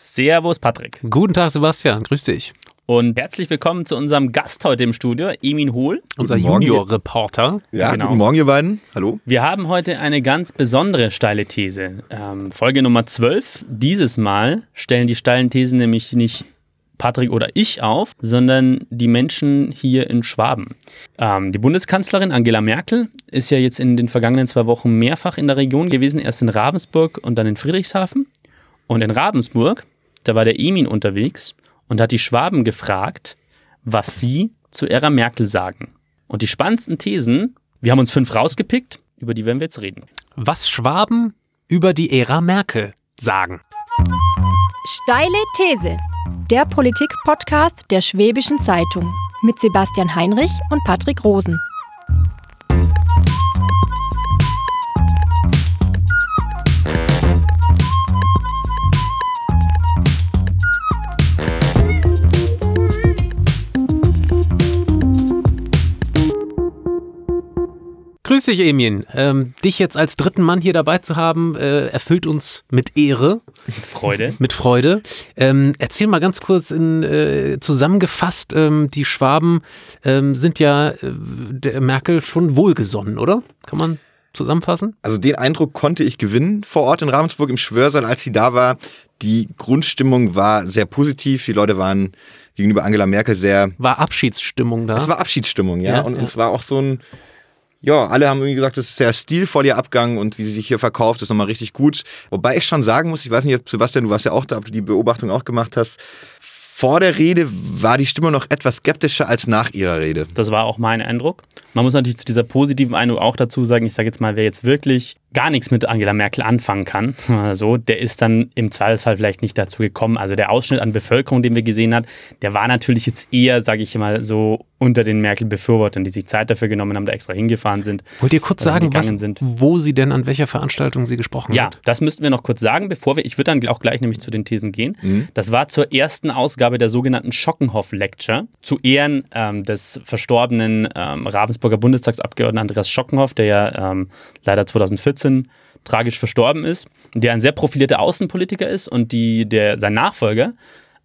Servus Patrick. Guten Tag Sebastian, grüß dich. Und herzlich willkommen zu unserem Gast heute im Studio, Emin Hohl. Unser Junior-Reporter. Ja, genau. guten Morgen ihr beiden. Hallo. Wir haben heute eine ganz besondere steile These. Ähm, Folge Nummer 12. Dieses Mal stellen die steilen Thesen nämlich nicht Patrick oder ich auf, sondern die Menschen hier in Schwaben. Ähm, die Bundeskanzlerin Angela Merkel ist ja jetzt in den vergangenen zwei Wochen mehrfach in der Region gewesen, erst in Ravensburg und dann in Friedrichshafen. Und in Ravensburg, da war der Emin unterwegs und hat die Schwaben gefragt, was sie zu Ära Merkel sagen. Und die spannendsten Thesen, wir haben uns fünf rausgepickt, über die werden wir jetzt reden. Was Schwaben über die Ära Merkel sagen. Steile These. Der Politik-Podcast der Schwäbischen Zeitung mit Sebastian Heinrich und Patrick Rosen. Grüß dich, Emien. Ähm, dich jetzt als dritten Mann hier dabei zu haben, äh, erfüllt uns mit Ehre. Mit Freude. mit Freude. Ähm, erzähl mal ganz kurz in, äh, zusammengefasst, ähm, die Schwaben ähm, sind ja äh, der Merkel schon wohlgesonnen, oder? Kann man zusammenfassen? Also den Eindruck konnte ich gewinnen vor Ort in Ravensburg im Schwörsaal, als sie da war. Die Grundstimmung war sehr positiv. Die Leute waren gegenüber Angela Merkel sehr. War Abschiedsstimmung da? Es war Abschiedsstimmung, ja. ja und, ja. und es war auch so ein ja, alle haben irgendwie gesagt, das ist sehr stilvoll ihr Abgang und wie sie sich hier verkauft, ist nochmal richtig gut. Wobei ich schon sagen muss, ich weiß nicht, Sebastian, du warst ja auch da, ob du die Beobachtung auch gemacht hast. Vor der Rede war die Stimme noch etwas skeptischer als nach ihrer Rede. Das war auch mein Eindruck. Man muss natürlich zu dieser positiven Eindruck auch dazu sagen, ich sage jetzt mal, wer jetzt wirklich gar nichts mit Angela Merkel anfangen kann, so, der ist dann im Zweifelsfall vielleicht nicht dazu gekommen. Also der Ausschnitt an Bevölkerung, den wir gesehen haben, der war natürlich jetzt eher, sage ich mal, so unter den Merkel-Befürwortern, die sich Zeit dafür genommen haben, da extra hingefahren sind. Wollt ihr kurz sagen, was, sind. wo sie denn an welcher Veranstaltung sie gesprochen ja, hat? Ja, das müssten wir noch kurz sagen, bevor wir, ich würde dann auch gleich nämlich zu den Thesen gehen. Mhm. Das war zur ersten Ausgabe der sogenannten Schockenhoff-Lecture zu Ehren ähm, des verstorbenen ähm, Ravensburger Bundestagsabgeordneten Andreas Schockenhoff, der ja ähm, leider 2014 tragisch verstorben ist, der ein sehr profilierter Außenpolitiker ist und die, der, sein Nachfolger,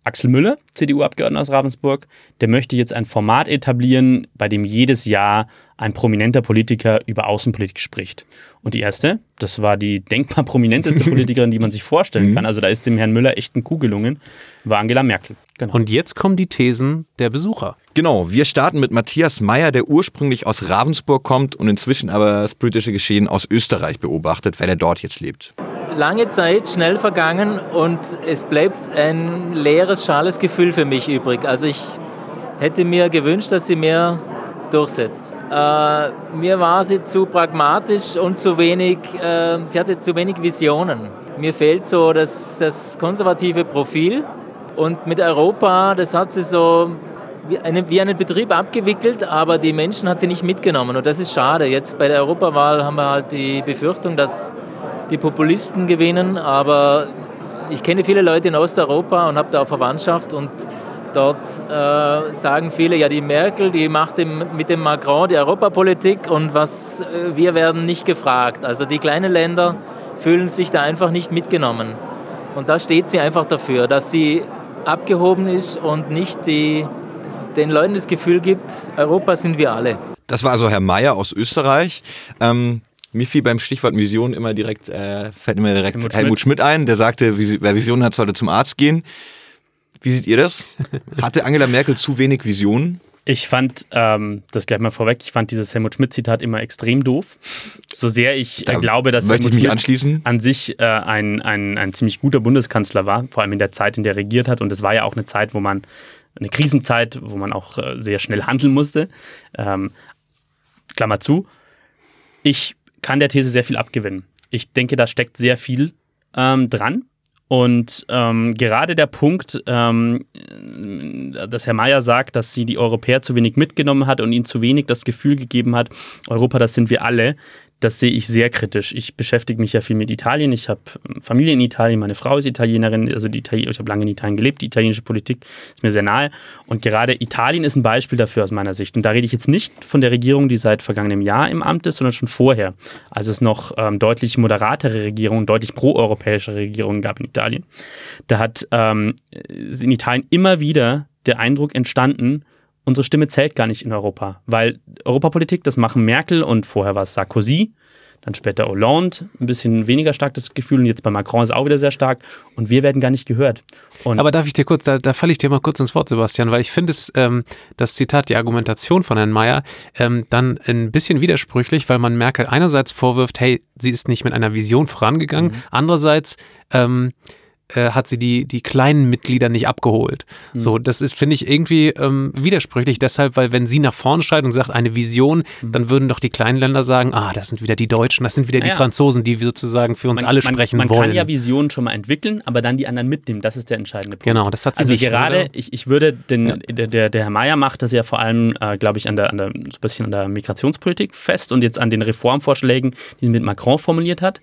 Axel Müller, CDU-Abgeordneter aus Ravensburg, der möchte jetzt ein Format etablieren, bei dem jedes Jahr ein prominenter Politiker über Außenpolitik spricht. Und die erste, das war die denkbar prominenteste Politikerin, die man sich vorstellen mhm. kann. Also da ist dem Herrn Müller echt ein Kuh gelungen, war Angela Merkel. Genau. Und jetzt kommen die Thesen der Besucher. Genau, wir starten mit Matthias Meyer, der ursprünglich aus Ravensburg kommt und inzwischen aber das politische Geschehen aus Österreich beobachtet, weil er dort jetzt lebt lange Zeit schnell vergangen und es bleibt ein leeres, schales Gefühl für mich übrig. Also ich hätte mir gewünscht, dass sie mehr durchsetzt. Äh, mir war sie zu pragmatisch und zu wenig, äh, sie hatte zu wenig Visionen. Mir fehlt so das, das konservative Profil und mit Europa, das hat sie so wie, eine, wie einen Betrieb abgewickelt, aber die Menschen hat sie nicht mitgenommen und das ist schade. Jetzt bei der Europawahl haben wir halt die Befürchtung, dass die Populisten gewinnen, aber ich kenne viele Leute in Osteuropa und habe da auch Verwandtschaft und dort äh, sagen viele, ja die Merkel, die macht dem, mit dem Macron die Europapolitik und was äh, wir werden nicht gefragt. Also die kleinen Länder fühlen sich da einfach nicht mitgenommen. Und da steht sie einfach dafür, dass sie abgehoben ist und nicht die, den Leuten das Gefühl gibt, Europa sind wir alle. Das war also Herr Mayer aus Österreich. Ähm mir fiel beim Stichwort Vision immer direkt, äh, fällt mir direkt Helmut, Helmut Schmidt. Schmidt ein, der sagte, wer Visionen hat, sollte zum Arzt gehen. Wie seht ihr das? Hatte Angela Merkel zu wenig Visionen? Ich fand, ähm, das gleich mal vorweg, ich fand dieses Helmut Schmidt-Zitat immer extrem doof. So sehr ich äh, glaube, dass Helmut Schmidt an sich äh, ein, ein, ein ziemlich guter Bundeskanzler war, vor allem in der Zeit, in der er regiert hat. Und es war ja auch eine Zeit, wo man, eine Krisenzeit, wo man auch äh, sehr schnell handeln musste. Ähm, Klammer zu. Ich kann der These sehr viel abgewinnen. Ich denke, da steckt sehr viel ähm, dran. Und ähm, gerade der Punkt, ähm, dass Herr Mayer sagt, dass sie die Europäer zu wenig mitgenommen hat und ihnen zu wenig das Gefühl gegeben hat, Europa, das sind wir alle, das sehe ich sehr kritisch. Ich beschäftige mich ja viel mit Italien. Ich habe Familie in Italien, meine Frau ist Italienerin, also die Italien, ich habe lange in Italien gelebt. Die italienische Politik ist mir sehr nahe. Und gerade Italien ist ein Beispiel dafür aus meiner Sicht. Und da rede ich jetzt nicht von der Regierung, die seit vergangenem Jahr im Amt ist, sondern schon vorher, als es noch ähm, deutlich moderatere Regierungen, deutlich proeuropäische Regierungen gab in Italien. Da hat ähm, in Italien immer wieder der Eindruck entstanden, unsere Stimme zählt gar nicht in Europa, weil Europapolitik, das machen Merkel und vorher war es Sarkozy, dann später Hollande, ein bisschen weniger stark das Gefühl und jetzt bei Macron ist auch wieder sehr stark und wir werden gar nicht gehört. Und Aber darf ich dir kurz, da, da falle ich dir mal kurz ins Wort, Sebastian, weil ich finde es, ähm, das Zitat, die Argumentation von Herrn Mayer, ähm, dann ein bisschen widersprüchlich, weil man Merkel einerseits vorwirft, hey, sie ist nicht mit einer Vision vorangegangen, mhm. andererseits ähm, äh, hat sie die, die kleinen Mitglieder nicht abgeholt. Mhm. So, das ist, finde ich, irgendwie ähm, widersprüchlich. Deshalb, weil wenn sie nach vorne schreit und sagt, eine Vision, mhm. dann würden doch die kleinen Länder sagen, ah, das sind wieder die Deutschen, das sind wieder naja. die Franzosen, die sozusagen für uns man, alle man, sprechen man wollen. Man kann ja Visionen schon mal entwickeln, aber dann die anderen mitnehmen. Das ist der entscheidende Punkt. Genau, das hat sie Also nicht, gerade, ich, ich würde den, ja. der, der, der Herr Mayer macht das ja vor allem, äh, glaube ich, an der, an der, so ein bisschen an der Migrationspolitik fest und jetzt an den Reformvorschlägen, die sie mit Macron formuliert hat.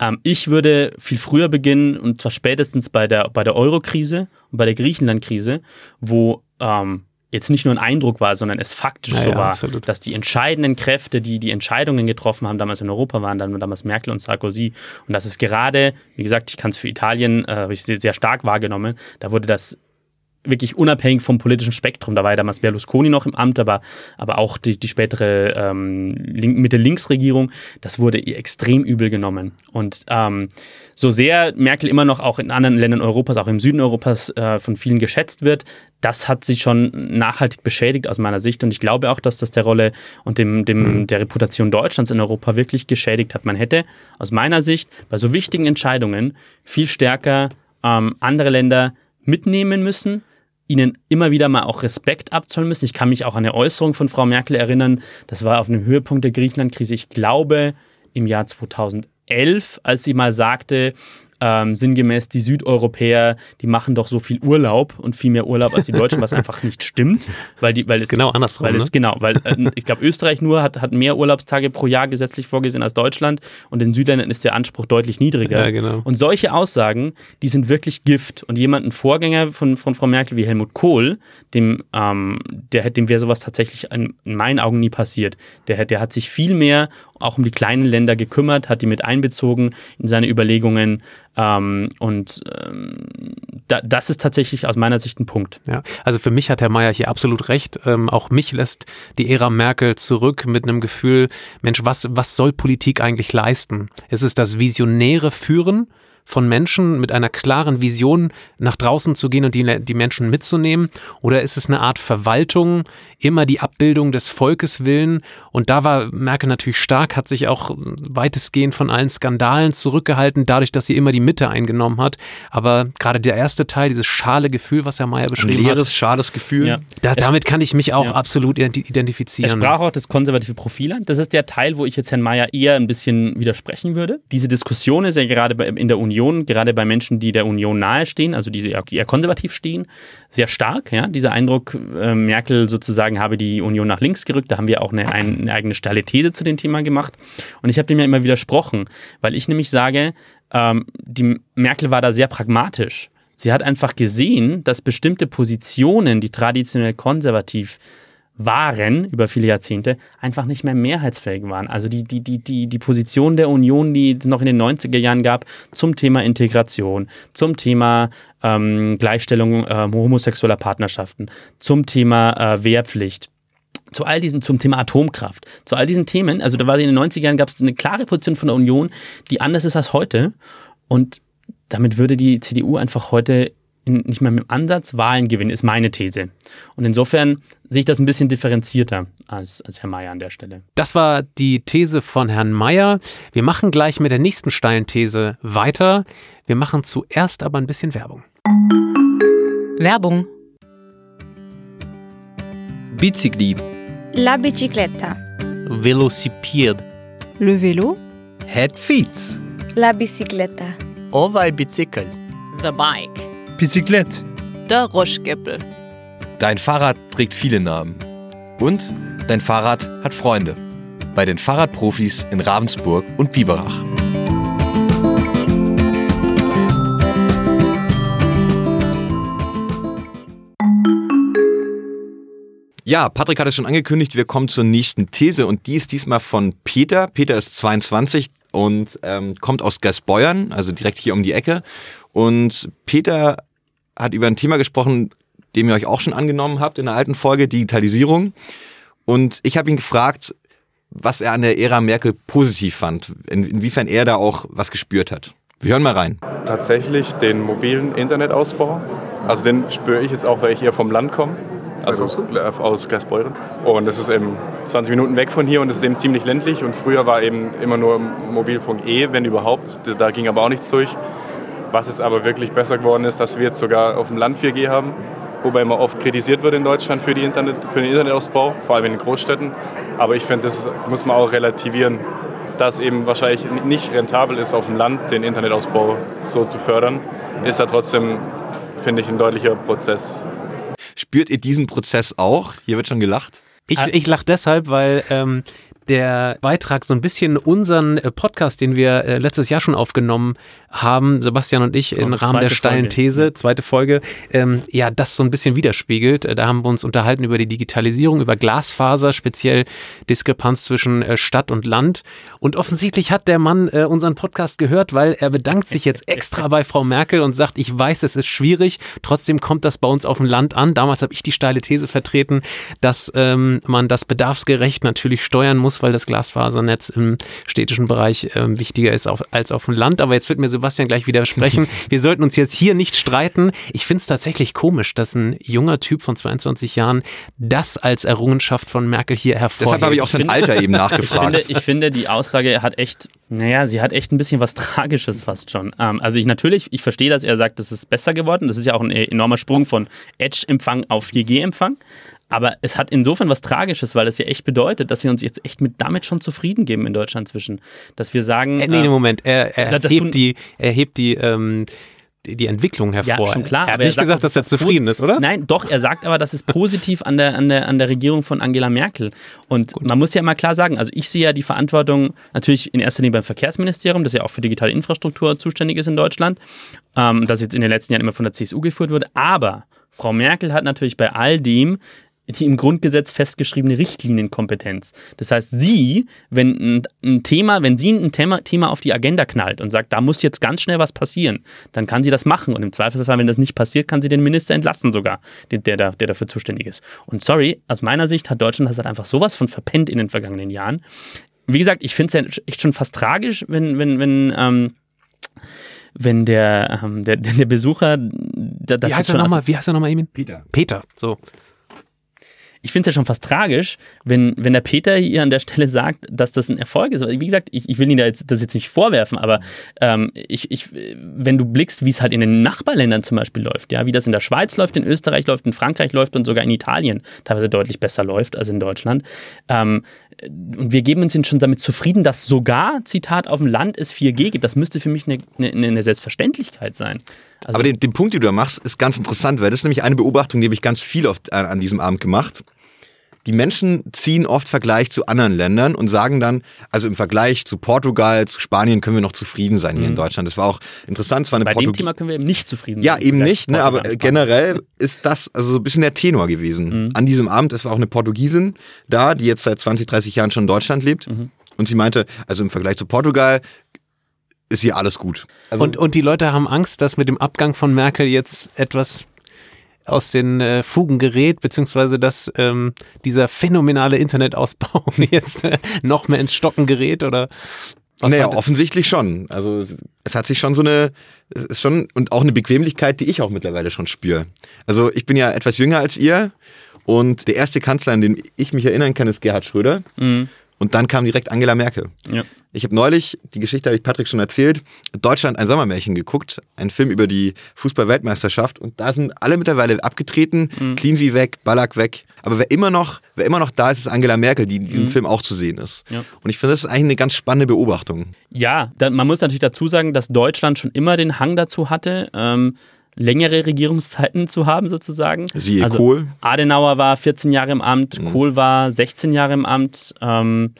Ähm, ich würde viel früher beginnen und zwar spätestens bei der, bei der Euro-Krise und bei der Griechenland-Krise, wo ähm, jetzt nicht nur ein Eindruck war, sondern es faktisch ja, so ja, war, absolut. dass die entscheidenden Kräfte, die die Entscheidungen getroffen haben, damals in Europa waren, dann damals Merkel und Sarkozy. Und das ist gerade, wie gesagt, ich kann es für Italien, äh, habe ich sehr stark wahrgenommen, da wurde das wirklich unabhängig vom politischen Spektrum. Da war ja damals Berlusconi noch im Amt, aber, aber auch die, die spätere ähm, Mitte-Links-Regierung, das wurde ihr extrem übel genommen. Und ähm, so sehr Merkel immer noch auch in anderen Ländern Europas, auch im Süden Europas, äh, von vielen geschätzt wird, das hat sich schon nachhaltig beschädigt aus meiner Sicht. Und ich glaube auch, dass das der Rolle und dem, dem, mhm. der Reputation Deutschlands in Europa wirklich geschädigt hat. Man hätte aus meiner Sicht bei so wichtigen Entscheidungen viel stärker ähm, andere Länder mitnehmen müssen ihnen immer wieder mal auch Respekt abzollen müssen. Ich kann mich auch an eine Äußerung von Frau Merkel erinnern. Das war auf einem Höhepunkt der Griechenland-Krise. Ich glaube im Jahr 2011, als sie mal sagte, ähm, sinngemäß, die Südeuropäer, die machen doch so viel Urlaub und viel mehr Urlaub als die Deutschen, was einfach nicht stimmt. Weil die, weil ist es, genau andersrum. Weil ne? es, genau, weil äh, ich glaube, Österreich nur hat, hat mehr Urlaubstage pro Jahr gesetzlich vorgesehen als Deutschland und in Südländern ist der Anspruch deutlich niedriger. Ja, genau. Und solche Aussagen, die sind wirklich Gift. Und jemand, ein Vorgänger von, von Frau Merkel wie Helmut Kohl, dem, ähm, der, dem wäre sowas tatsächlich in, in meinen Augen nie passiert. Der, der hat sich viel mehr auch um die kleinen Länder gekümmert, hat die mit einbezogen in seine Überlegungen. Ähm, und ähm, da, das ist tatsächlich aus meiner Sicht ein Punkt. Ja, also für mich hat Herr Mayer hier absolut recht. Ähm, auch mich lässt die Ära Merkel zurück mit einem Gefühl, Mensch, was, was soll Politik eigentlich leisten? Es ist das visionäre Führen von Menschen mit einer klaren Vision nach draußen zu gehen und die, die Menschen mitzunehmen? Oder ist es eine Art Verwaltung, immer die Abbildung des Volkes willen? Und da war Merkel natürlich stark, hat sich auch weitestgehend von allen Skandalen zurückgehalten, dadurch, dass sie immer die Mitte eingenommen hat. Aber gerade der erste Teil, dieses schale Gefühl, was Herr Mayer beschrieben Ein leeres, hat. schales Gefühl. Ja. Da, damit kann ich mich auch ja. absolut identifizieren. Er sprach auch das konservative Profil an. Das ist der Teil, wo ich jetzt Herrn Mayer eher ein bisschen widersprechen würde. Diese Diskussion ist ja gerade in der Union Union, gerade bei Menschen, die der Union nahestehen, also die, die eher konservativ stehen, sehr stark. Ja? Dieser Eindruck, äh, Merkel sozusagen habe die Union nach links gerückt. Da haben wir auch eine, eine eigene steile These zu dem Thema gemacht. Und ich habe dem ja immer widersprochen, weil ich nämlich sage, ähm, die Merkel war da sehr pragmatisch. Sie hat einfach gesehen, dass bestimmte Positionen, die traditionell konservativ waren über viele Jahrzehnte, einfach nicht mehr mehrheitsfähig waren. Also die, die, die, die, die Position der Union, die es noch in den 90er Jahren gab, zum Thema Integration, zum Thema ähm, Gleichstellung äh, homosexueller Partnerschaften, zum Thema äh, Wehrpflicht, zu all diesen, zum Thema Atomkraft, zu all diesen Themen, also da war in den 90er Jahren gab es eine klare Position von der Union, die anders ist als heute. Und damit würde die CDU einfach heute nicht mehr mit dem Ansatz Wahlen gewinnen, ist meine These. Und insofern sehe ich das ein bisschen differenzierter als, als Herr Mayer an der Stelle. Das war die These von Herrn Mayer. Wir machen gleich mit der nächsten steilen These weiter. Wir machen zuerst aber ein bisschen Werbung. Werbung. Bicicli. La bicicletta. Velocipede. Le vélo. Head feet. La bicicletta. Ovaj bicycle. The bike. Bicyclette. Der Roschgeppel. Dein Fahrrad trägt viele Namen. Und dein Fahrrad hat Freunde. bei den Fahrradprofis in Ravensburg und Biberach. Ja, Patrick hat es schon angekündigt, wir kommen zur nächsten These und die ist diesmal von Peter. Peter ist 22 und ähm, kommt aus Gersbeuern, also direkt hier um die Ecke. Und Peter hat über ein Thema gesprochen, dem ihr euch auch schon angenommen habt in der alten Folge, Digitalisierung. Und ich habe ihn gefragt, was er an der Ära Merkel positiv fand, in, inwiefern er da auch was gespürt hat. Wir hören mal rein. Tatsächlich den mobilen Internetausbau. Also den spüre ich jetzt auch, weil ich eher vom Land komme also aus Gersbeuren. Und das ist eben 20 Minuten weg von hier und es ist eben ziemlich ländlich. Und früher war eben immer nur Mobilfunk E, wenn überhaupt. Da ging aber auch nichts durch. Was jetzt aber wirklich besser geworden ist, dass wir jetzt sogar auf dem Land 4G haben, wobei immer oft kritisiert wird in Deutschland für, die Internet, für den Internetausbau, vor allem in den Großstädten. Aber ich finde, das muss man auch relativieren, dass eben wahrscheinlich nicht rentabel ist, auf dem Land den Internetausbau so zu fördern, ist da trotzdem, finde ich, ein deutlicher Prozess Spürt ihr diesen Prozess auch? Hier wird schon gelacht. Ich, ich lache deshalb, weil ähm, der Beitrag so ein bisschen unseren äh, Podcast, den wir äh, letztes Jahr schon aufgenommen haben, Sebastian und ich, im Rahmen der steilen Folge. These, zweite Folge, ähm, ja, das so ein bisschen widerspiegelt. Äh, da haben wir uns unterhalten über die Digitalisierung, über Glasfaser, speziell Diskrepanz zwischen äh, Stadt und Land. Und offensichtlich hat der Mann äh, unseren Podcast gehört, weil er bedankt sich jetzt extra bei Frau Merkel und sagt, ich weiß, es ist schwierig, trotzdem kommt das bei uns auf dem Land an. Damals habe ich die steile These vertreten, dass ähm, man das bedarfsgerecht natürlich steuern muss, weil das Glasfasernetz im städtischen Bereich äh, wichtiger ist auf, als auf dem Land. Aber jetzt wird mir Sebastian gleich widersprechen. Wir sollten uns jetzt hier nicht streiten. Ich finde es tatsächlich komisch, dass ein junger Typ von 22 Jahren das als Errungenschaft von Merkel hier hervorhebt. Deshalb habe ich auch sein Alter eben nachgefragt. Ich finde, ich finde, die Aussage hat echt, naja, sie hat echt ein bisschen was Tragisches fast schon. Ähm, also ich natürlich, ich verstehe, dass er sagt, das ist besser geworden. Das ist ja auch ein enormer Sprung von Edge-Empfang auf 4G-Empfang. Aber es hat insofern was Tragisches, weil das ja echt bedeutet, dass wir uns jetzt echt mit damit schon zufrieden geben in Deutschland zwischen. Dass wir sagen. Äh, nee, äh, Moment, er, er hebt die, er hebt die, ähm, die Entwicklung hervor. Ja, schon klar. Er hat nicht sagt, gesagt, dass er zufrieden ist, oder? Nein, doch, er sagt aber, das ist positiv an der, an der, an der Regierung von Angela Merkel. Und Gut. man muss ja mal klar sagen, also ich sehe ja die Verantwortung natürlich in erster Linie beim Verkehrsministerium, das ja auch für digitale Infrastruktur zuständig ist in Deutschland, ähm, das jetzt in den letzten Jahren immer von der CSU geführt wurde. Aber Frau Merkel hat natürlich bei all dem die im Grundgesetz festgeschriebene Richtlinienkompetenz. Das heißt, sie, wenn ein, Thema, wenn sie ein Thema, Thema auf die Agenda knallt und sagt, da muss jetzt ganz schnell was passieren, dann kann sie das machen. Und im Zweifelsfall, wenn das nicht passiert, kann sie den Minister entlassen sogar, der, der, der dafür zuständig ist. Und sorry, aus meiner Sicht hat Deutschland das halt einfach sowas von verpennt in den vergangenen Jahren. Wie gesagt, ich finde es ja echt schon fast tragisch, wenn, wenn, wenn, ähm, wenn der, ähm, der, der Besucher das Wie heißt er nochmal? Wie heißt er nochmal, Emin? Peter. Peter, so ich finde es ja schon fast tragisch, wenn, wenn der Peter hier an der Stelle sagt, dass das ein Erfolg ist. Wie gesagt, ich, ich will ihn da jetzt, das jetzt nicht vorwerfen, aber ähm, ich, ich, wenn du blickst, wie es halt in den Nachbarländern zum Beispiel läuft, ja, wie das in der Schweiz läuft, in Österreich läuft, in Frankreich läuft und sogar in Italien teilweise deutlich besser läuft als in Deutschland. Ähm, und wir geben uns schon damit zufrieden, dass sogar, Zitat, auf dem Land es 4G gibt. Das müsste für mich eine, eine, eine Selbstverständlichkeit sein. Also Aber den, den, Punkt, den du da machst, ist ganz interessant, weil das ist nämlich eine Beobachtung, die habe ich ganz viel oft an, an diesem Abend gemacht die Menschen ziehen oft Vergleich zu anderen Ländern und sagen dann, also im Vergleich zu Portugal, zu Spanien können wir noch zufrieden sein hier mhm. in Deutschland. Das war auch interessant. Es war eine Bei Portug dem Thema können wir eben nicht zufrieden ja, sein. Ja, eben nicht, ne, aber generell ist das also so ein bisschen der Tenor gewesen. Mhm. An diesem Abend, es war auch eine Portugiesin da, die jetzt seit 20, 30 Jahren schon in Deutschland lebt. Mhm. Und sie meinte, also im Vergleich zu Portugal ist hier alles gut. Also und, und die Leute haben Angst, dass mit dem Abgang von Merkel jetzt etwas aus den äh, Fugen gerät, beziehungsweise dass ähm, dieser phänomenale Internetausbau jetzt äh, noch mehr ins Stocken gerät oder was naja, offensichtlich schon. Also es hat sich schon so eine, es ist schon, und auch eine Bequemlichkeit, die ich auch mittlerweile schon spüre. Also ich bin ja etwas jünger als ihr und der erste Kanzler, an den ich mich erinnern kann, ist Gerhard Schröder. Mhm. Und dann kam direkt Angela Merkel. Ja. Ich habe neulich, die Geschichte habe ich Patrick schon erzählt, Deutschland ein Sommermärchen geguckt, ein Film über die Fußball-Weltmeisterschaft und da sind alle mittlerweile abgetreten, mhm. Cleansy weg, Ballack weg, aber wer immer noch, wer immer noch da ist, ist Angela Merkel, die in diesem mhm. Film auch zu sehen ist. Ja. Und ich finde, das ist eigentlich eine ganz spannende Beobachtung. Ja, da, man muss natürlich dazu sagen, dass Deutschland schon immer den Hang dazu hatte, ähm, längere Regierungszeiten zu haben, sozusagen. Siehe also, Kohl. Adenauer war 14 Jahre im Amt, mhm. Kohl war 16 Jahre im Amt. Ähm,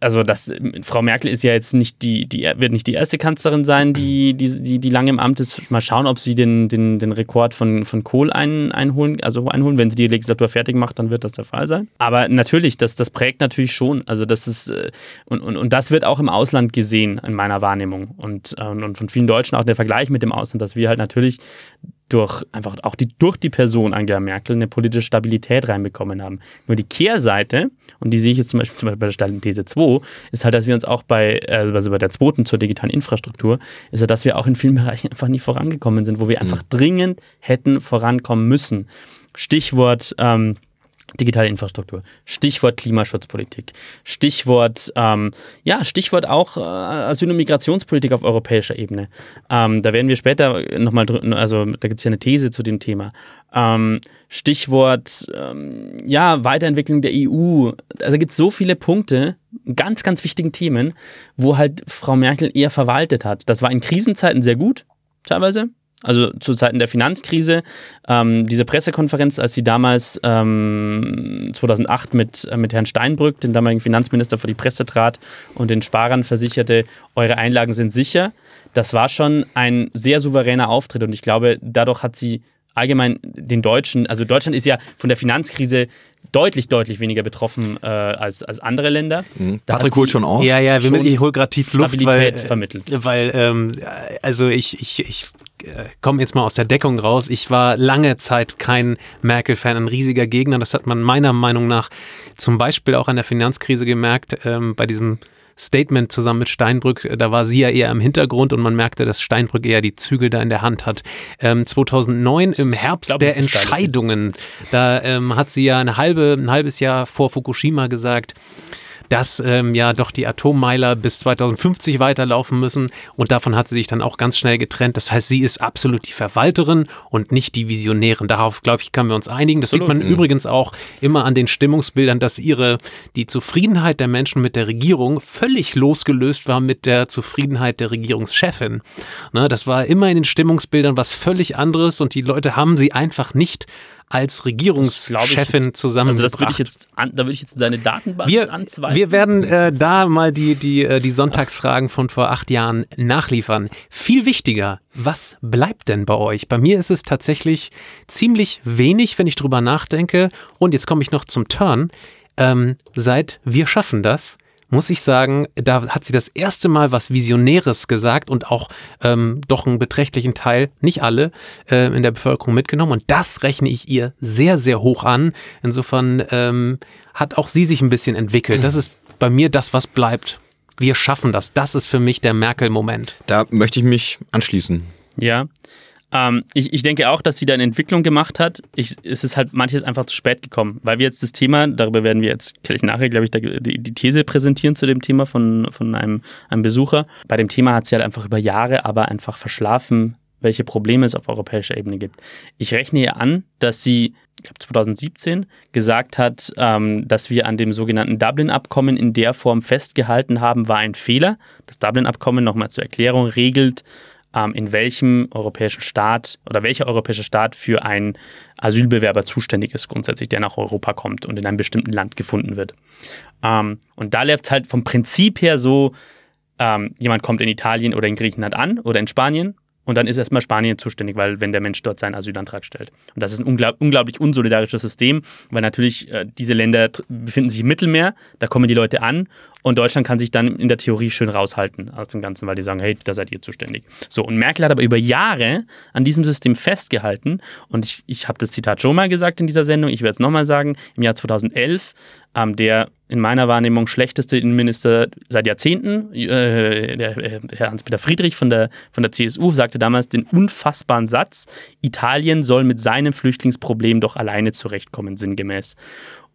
also das, Frau Merkel ist ja jetzt nicht die, die wird nicht die erste Kanzlerin sein, die, die, die, die lange im Amt ist. Mal schauen, ob sie den, den, den Rekord von, von Kohl ein, einholen, also einholen. Wenn sie die Legislatur fertig macht, dann wird das der Fall sein. Aber natürlich, das, das prägt natürlich schon. Also das ist, äh, und, und, und das wird auch im Ausland gesehen, in meiner Wahrnehmung. Und, äh, und von vielen Deutschen auch der Vergleich mit dem Ausland, dass wir halt natürlich durch einfach auch die, durch die Person Angela Merkel eine politische Stabilität reinbekommen haben. Nur die Kehrseite, und die sehe ich jetzt zum Beispiel, zum Beispiel bei der Stalin These 2, ist halt, dass wir uns auch bei, äh, also bei der zweiten zur digitalen Infrastruktur, ist ja, dass wir auch in vielen Bereichen einfach nicht vorangekommen sind, wo wir einfach mhm. dringend hätten vorankommen müssen. Stichwort ähm, digitale Infrastruktur, Stichwort Klimaschutzpolitik, Stichwort, ähm, ja, Stichwort auch äh, Asyl- und Migrationspolitik auf europäischer Ebene. Ähm, da werden wir später nochmal, also da gibt es ja eine These zu dem Thema. Ähm, Stichwort, ähm, ja, Weiterentwicklung der EU. Also gibt es so viele Punkte, ganz, ganz wichtigen Themen, wo halt Frau Merkel eher verwaltet hat. Das war in Krisenzeiten sehr gut, teilweise. Also zu Zeiten der Finanzkrise, ähm, diese Pressekonferenz, als sie damals ähm, 2008 mit, äh, mit Herrn Steinbrück, dem damaligen Finanzminister, vor die Presse trat und den Sparern versicherte, eure Einlagen sind sicher, das war schon ein sehr souveräner Auftritt. Und ich glaube, dadurch hat sie allgemein den Deutschen, also Deutschland ist ja von der Finanzkrise deutlich, deutlich weniger betroffen äh, als, als andere Länder. Mhm. Patrick holt schon auf. Ja, ja, wir müssen, ich hole gerade tief Luft, Stabilität weil, vermittelt. Weil, ähm, also ich, ich, ich äh, komme jetzt mal aus der Deckung raus. Ich war lange Zeit kein Merkel-Fan, ein riesiger Gegner. Das hat man meiner Meinung nach zum Beispiel auch an der Finanzkrise gemerkt, ähm, bei diesem Statement zusammen mit Steinbrück, da war sie ja eher im Hintergrund und man merkte, dass Steinbrück eher die Zügel da in der Hand hat. Ähm, 2009 im Herbst glaub, der Entscheidungen, da ähm, hat sie ja eine halbe, ein halbes Jahr vor Fukushima gesagt, dass ähm, ja doch die Atommeiler bis 2050 weiterlaufen müssen und davon hat sie sich dann auch ganz schnell getrennt. Das heißt, sie ist absolut die Verwalterin und nicht die Visionärin. Darauf, glaube ich, können wir uns einigen. Das absolut. sieht man übrigens auch immer an den Stimmungsbildern, dass ihre, die Zufriedenheit der Menschen mit der Regierung völlig losgelöst war mit der Zufriedenheit der Regierungschefin. Ne, das war immer in den Stimmungsbildern was völlig anderes und die Leute haben sie einfach nicht als Regierungschefin zusammengebracht. Also das würde ich jetzt, an, da würde ich jetzt deine Datenbank wir, anzweifeln. Wir werden äh, da mal die, die, äh, die Sonntagsfragen von vor acht Jahren nachliefern. Viel wichtiger, was bleibt denn bei euch? Bei mir ist es tatsächlich ziemlich wenig, wenn ich drüber nachdenke. Und jetzt komme ich noch zum Turn. Ähm, seit Wir schaffen das muss ich sagen, da hat sie das erste Mal was Visionäres gesagt und auch ähm, doch einen beträchtlichen Teil, nicht alle, äh, in der Bevölkerung mitgenommen. Und das rechne ich ihr sehr, sehr hoch an. Insofern ähm, hat auch sie sich ein bisschen entwickelt. Das ist bei mir das, was bleibt. Wir schaffen das. Das ist für mich der Merkel-Moment. Da möchte ich mich anschließen. Ja, ähm, ich, ich denke auch, dass sie da eine Entwicklung gemacht hat. Ich, es ist halt manches einfach zu spät gekommen, weil wir jetzt das Thema, darüber werden wir jetzt gleich nachher, glaube ich, die, die, These präsentieren zu dem Thema von, von einem, einem Besucher. Bei dem Thema hat sie halt einfach über Jahre aber einfach verschlafen, welche Probleme es auf europäischer Ebene gibt. Ich rechne ihr an, dass sie, ich glaube 2017, gesagt hat, ähm, dass wir an dem sogenannten Dublin-Abkommen in der Form festgehalten haben, war ein Fehler. Das Dublin-Abkommen, nochmal zur Erklärung, regelt in welchem europäischen Staat oder welcher europäische Staat für einen Asylbewerber zuständig ist, grundsätzlich, der nach Europa kommt und in einem bestimmten Land gefunden wird. Ähm, und da läuft es halt vom Prinzip her so, ähm, jemand kommt in Italien oder in Griechenland an oder in Spanien und dann ist erstmal Spanien zuständig, weil wenn der Mensch dort seinen Asylantrag stellt. Und das ist ein unglaub, unglaublich unsolidarisches System, weil natürlich äh, diese Länder befinden sich im Mittelmeer, da kommen die Leute an und Deutschland kann sich dann in der Theorie schön raushalten aus dem Ganzen, weil die sagen, hey, da seid ihr zuständig. So, und Merkel hat aber über Jahre an diesem System festgehalten und ich, ich habe das Zitat schon mal gesagt in dieser Sendung, ich werde es nochmal sagen, im Jahr 2011 ähm, der in meiner Wahrnehmung schlechteste Innenminister seit Jahrzehnten, äh, der, äh, Herr Hans-Peter Friedrich von der, von der CSU, sagte damals den unfassbaren Satz, Italien soll mit seinem Flüchtlingsproblem doch alleine zurechtkommen, sinngemäß.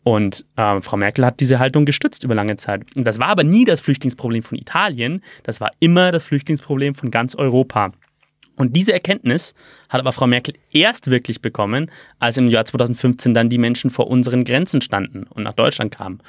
Und äh, Frau Merkel hat diese Haltung gestützt über lange Zeit. Und das war aber nie das Flüchtlingsproblem von Italien, das war immer das Flüchtlingsproblem von ganz Europa. Und diese Erkenntnis hat aber Frau Merkel erst wirklich bekommen, als im Jahr 2015 dann die Menschen vor unseren Grenzen standen und nach Deutschland kamen.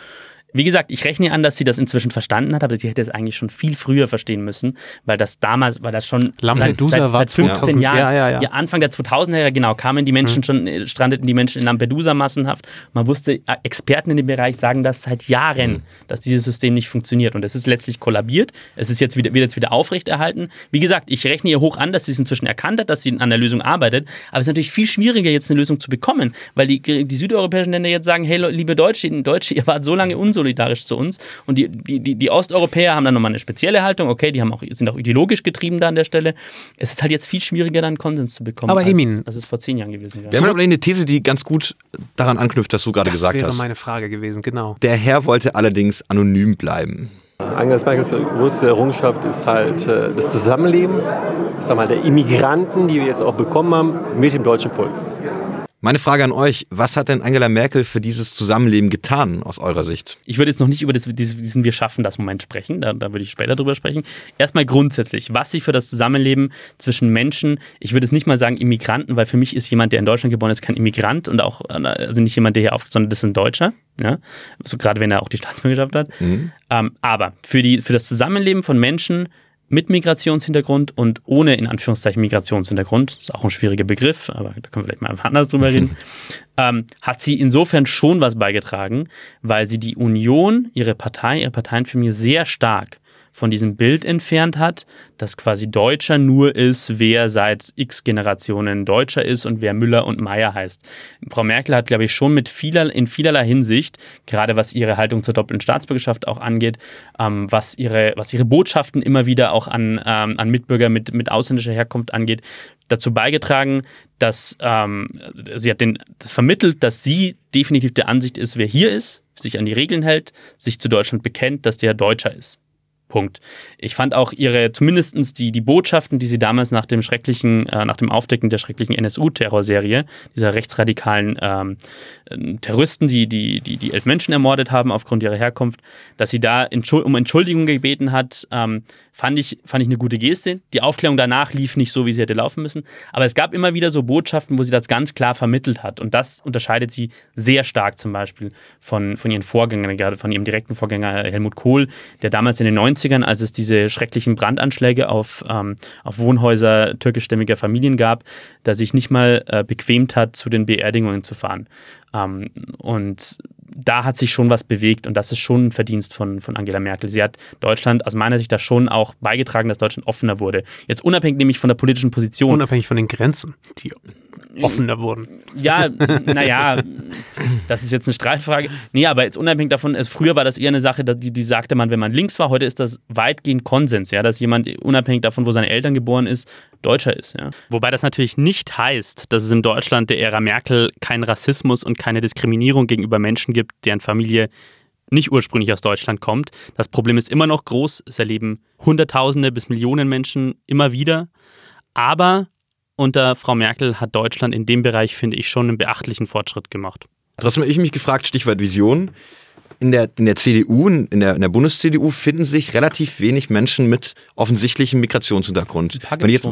Wie gesagt, ich rechne an, dass sie das inzwischen verstanden hat, aber sie hätte es eigentlich schon viel früher verstehen müssen, weil das damals, weil das schon Lampedusa seit, seit, war seit 15 2000, Jahren, ja, ja, ja. Anfang der 2000er Jahre, genau, kamen die Menschen Mhm. schon, äh, strandeten die Menschen in Lampedusa massenhaft. Man wusste, äh, Experten in dem Bereich sagen das seit Jahren, Mhm. dass dieses System nicht funktioniert und es ist letztlich kollabiert. Es ist jetzt wieder, wird jetzt wieder aufrechterhalten. Wie gesagt, ich rechne ihr hoch an, dass sie es inzwischen erkannt hat, dass sie an der Lösung arbeitet, aber es ist natürlich viel schwieriger, jetzt eine Lösung zu bekommen, weil die, die südeuropäischen Länder jetzt sagen, hey, liebe Deutsche, Deutsche, ihr wart so lange unsolidarisch zu uns und die, die, die, die Osteuropäer haben dann nochmal eine spezielle Haltung, okay, die haben auch, sind auch ideologisch getrieben da an der Stelle. Es ist halt jetzt viel schwieriger, dann Konsens zu bekommen, Aber als, Emin- als es vor zehn Jahren gewesen wäre. Wir haben aber eine These, die ganz gut daran anknüpft, was du gerade Das gesagt wäre hast. meine Frage gewesen, genau. Der Herr wollte allerdings anonym bleiben. Angela Merkels größte Errungenschaft ist halt äh, das Zusammenleben sagen wir mal, der Immigranten, die wir jetzt auch bekommen haben, mit dem deutschen Volk. Meine Frage an euch, was hat denn Angela Merkel für dieses Zusammenleben getan aus eurer Sicht? Ich würde jetzt noch nicht über das, diesen Wir schaffen das Moment sprechen, da, da würde ich später drüber sprechen. Erstmal grundsätzlich, was sie für das Zusammenleben zwischen Menschen, ich würde es nicht mal sagen Immigranten, weil für mich ist jemand, der in Deutschland geboren ist, kein Immigrant und auch, also nicht jemand, der hier aufgeht, sondern das ist ein Deutscher. Ja? So gerade wenn er auch die Staatsbürgerschaft hat. Mhm. Ähm, aber für, die, für das Zusammenleben von Menschen mit Migrationshintergrund und ohne in Anführungszeichen Migrationshintergrund, das ist auch ein schwieriger Begriff, aber da können wir vielleicht mal einfach anders drüber reden, ähm, hat sie insofern schon was beigetragen, weil sie die Union, ihre Partei, ihre Parteienfamilie sehr stark von diesem Bild entfernt hat, dass quasi Deutscher nur ist, wer seit x Generationen Deutscher ist und wer Müller und Meyer heißt. Frau Merkel hat, glaube ich, schon mit vieler, in vielerlei Hinsicht, gerade was ihre Haltung zur doppelten Staatsbürgerschaft auch angeht, ähm, was, ihre, was ihre Botschaften immer wieder auch an, ähm, an Mitbürger mit, mit ausländischer Herkunft angeht, dazu beigetragen, dass ähm, sie hat den, das vermittelt, dass sie definitiv der Ansicht ist, wer hier ist, sich an die Regeln hält, sich zu Deutschland bekennt, dass der Deutscher ist. Punkt. Ich fand auch ihre, zumindest die, die Botschaften, die sie damals nach dem schrecklichen, äh, nach dem Aufdecken der schrecklichen NSU-Terrorserie, dieser rechtsradikalen ähm, Terroristen, die, die, die, die elf Menschen ermordet haben aufgrund ihrer Herkunft, dass sie da um Entschuldigung gebeten hat, ähm, fand, ich, fand ich eine gute Geste. Die Aufklärung danach lief nicht so, wie sie hätte laufen müssen. Aber es gab immer wieder so Botschaften, wo sie das ganz klar vermittelt hat. Und das unterscheidet sie sehr stark zum Beispiel von, von ihren Vorgängern, gerade von ihrem direkten Vorgänger Helmut Kohl, der damals in den 90ern, als es diese schrecklichen Brandanschläge auf, ähm, auf Wohnhäuser türkischstämmiger Familien gab, da sich nicht mal äh, bequemt hat, zu den Beerdigungen zu fahren. Ähm, und da hat sich schon was bewegt und das ist schon ein Verdienst von, von Angela Merkel. Sie hat Deutschland aus meiner Sicht da schon auch beigetragen, dass Deutschland offener wurde. Jetzt unabhängig nämlich von der politischen Position. Unabhängig von den Grenzen, die offener wurden. Ja, naja, das ist jetzt eine Streitfrage. Nee, aber jetzt unabhängig davon, es, früher war das eher eine Sache, die, die sagte man, wenn man links war, heute ist das weitgehend Konsens, ja, dass jemand unabhängig davon, wo seine Eltern geboren ist, Deutscher ist. Ja. Wobei das natürlich nicht heißt, dass es in Deutschland der Ära Merkel keinen Rassismus und keine Diskriminierung gegenüber Menschen gibt, deren Familie nicht ursprünglich aus Deutschland kommt. Das Problem ist immer noch groß. Es erleben Hunderttausende bis Millionen Menschen immer wieder. Aber unter Frau Merkel hat Deutschland in dem Bereich, finde ich, schon einen beachtlichen Fortschritt gemacht. Trotzdem habe ich mich gefragt, Stichwort Vision. In der, in der CDU, in der, in der Bundes-CDU finden sich relativ wenig Menschen mit offensichtlichem Migrationshintergrund. Wenn jetzt,